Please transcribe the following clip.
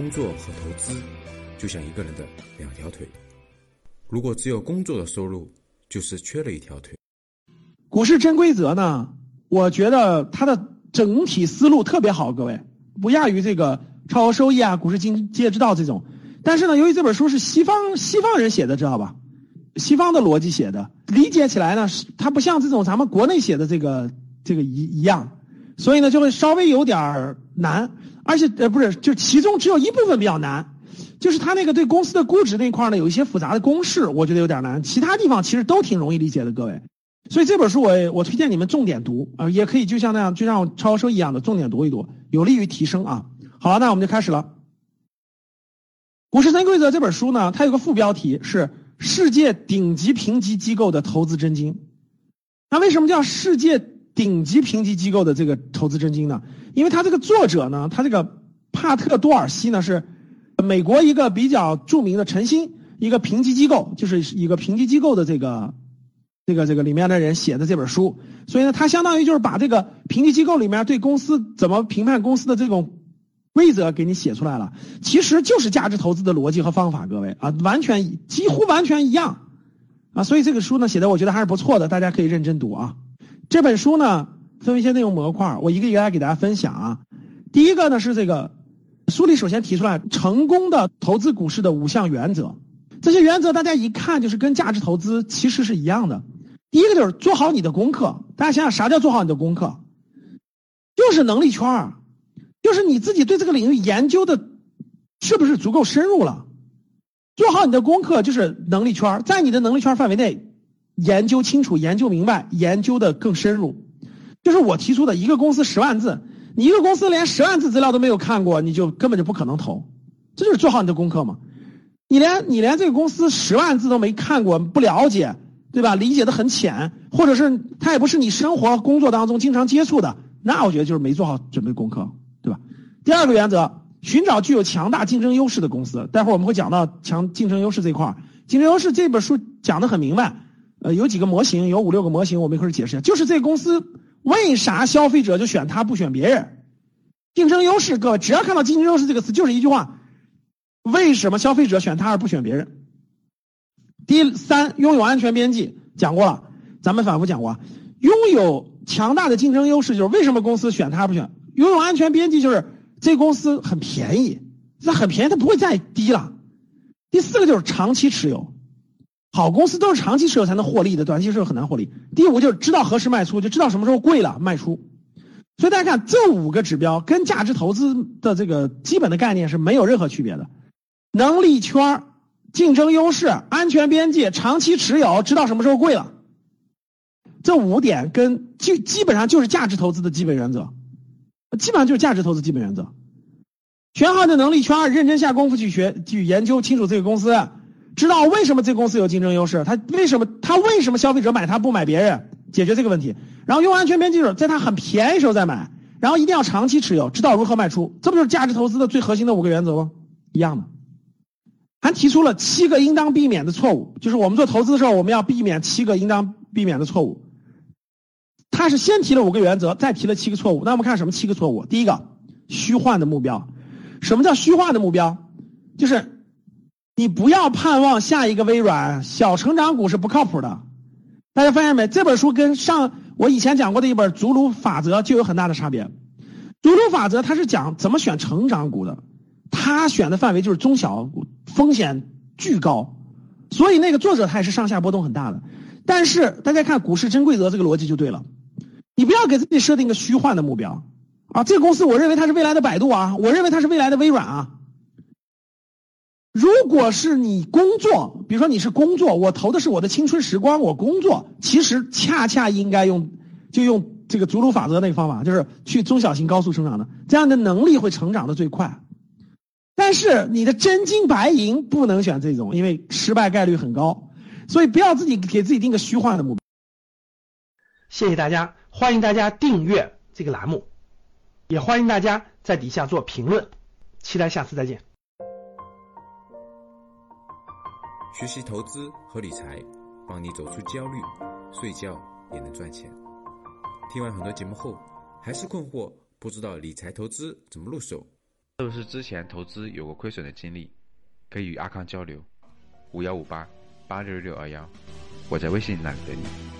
工作和投资就像一个人的两条腿，如果只有工作的收入，就是缺了一条腿。股市真规则呢？我觉得它的整体思路特别好，各位不亚于这个超额收益啊、股市经济之道这种。但是呢，由于这本书是西方西方人写的，知道吧？西方的逻辑写的，理解起来呢，它不像这种咱们国内写的这个这个一一样，所以呢就会稍微有点难。而且呃不是，就其中只有一部分比较难，就是它那个对公司的估值那块呢有一些复杂的公式，我觉得有点难。其他地方其实都挺容易理解的，各位。所以这本书我我推荐你们重点读啊，也可以就像那样，就像超收一样的重点读一读，有利于提升啊。好了，那我们就开始了。股市三规则这本书呢，它有个副标题是世界顶级评级机构的投资真经。那为什么叫世界顶级评级机构的这个投资真经呢？因为它这个作者呢，他这个帕特多尔西呢是美国一个比较著名的晨星一个评级机构，就是一个评级机构的这个这个这个里面的人写的这本书。所以呢，他相当于就是把这个评级机构里面对公司怎么评判公司的这种。规则给你写出来了，其实就是价值投资的逻辑和方法，各位啊，完全几乎完全一样啊，所以这个书呢写的我觉得还是不错的，大家可以认真读啊。这本书呢分为一些内容模块，我一个一个来给大家分享啊。第一个呢是这个书里首先提出来成功的投资股市的五项原则，这些原则大家一看就是跟价值投资其实是一样的。第一个就是做好你的功课，大家想想啥叫做好你的功课？就是能力圈儿。就是你自己对这个领域研究的，是不是足够深入了？做好你的功课，就是能力圈，在你的能力圈范围内研究清楚、研究明白、研究的更深入。就是我提出的一个公司十万字，你一个公司连十万字资料都没有看过，你就根本就不可能投。这就是做好你的功课嘛。你连你连这个公司十万字都没看过，不了解，对吧？理解的很浅，或者是他也不是你生活工作当中经常接触的，那我觉得就是没做好准备功课。对吧？第二个原则，寻找具有强大竞争优势的公司。待会儿我们会讲到强竞争优势这块儿。竞争优势这本书讲的很明白，呃，有几个模型，有五六个模型，我们一会儿解释一下。就是这个公司为啥消费者就选它不选别人？竞争优势，各位只要看到竞争优势这个词，就是一句话：为什么消费者选它而不选别人？第三，拥有安全边际，讲过了，咱们反复讲过，拥有强大的竞争优势就是为什么公司选它不选？拥有安全边际就是这公司很便宜，那很便宜，它不会再低了。第四个就是长期持有，好公司都是长期持有才能获利的，短期持有很难获利。第五就是知道何时卖出，就知道什么时候贵了卖出。所以大家看这五个指标跟价值投资的这个基本的概念是没有任何区别的。能力圈、竞争优势、安全边际、长期持有、知道什么时候贵了，这五点跟基基本上就是价值投资的基本原则。基本上就是价值投资基本原则，选好的能力圈，认真下功夫去学去研究清楚这个公司，知道为什么这公司有竞争优势，他为什么他为什么消费者买他不买别人，解决这个问题，然后用安全边际，在它很便宜时候再买，然后一定要长期持有，知道如何卖出，这不就是价值投资的最核心的五个原则吗？一样的，还提出了七个应当避免的错误，就是我们做投资的时候，我们要避免七个应当避免的错误。他是先提了五个原则，再提了七个错误。那我们看什么七个错误？第一个，虚幻的目标。什么叫虚幻的目标？就是你不要盼望下一个微软，小成长股是不靠谱的。大家发现没？这本书跟上我以前讲过的一本《祖鲁法则》就有很大的差别。祖鲁法则它是讲怎么选成长股的，他选的范围就是中小股，风险巨高，所以那个作者他也是上下波动很大的。但是大家看股市真规则这个逻辑就对了。你不要给自己设定个虚幻的目标啊！这个公司，我认为它是未来的百度啊，我认为它是未来的微软啊。如果是你工作，比如说你是工作，我投的是我的青春时光，我工作，其实恰恰应该用就用这个祖鲁法则那个方法，就是去中小型高速成长的，这样的能力会成长的最快。但是你的真金白银不能选这种，因为失败概率很高，所以不要自己给自己定个虚幻的目标。谢谢大家。欢迎大家订阅这个栏目，也欢迎大家在底下做评论，期待下次再见。学习投资和理财，帮你走出焦虑，睡觉也能赚钱。听完很多节目后，还是困惑，不知道理财投资怎么入手？是不是之前投资有过亏损的经历，可以与阿康交流。五幺五八八六六二幺，我在微信那里等你。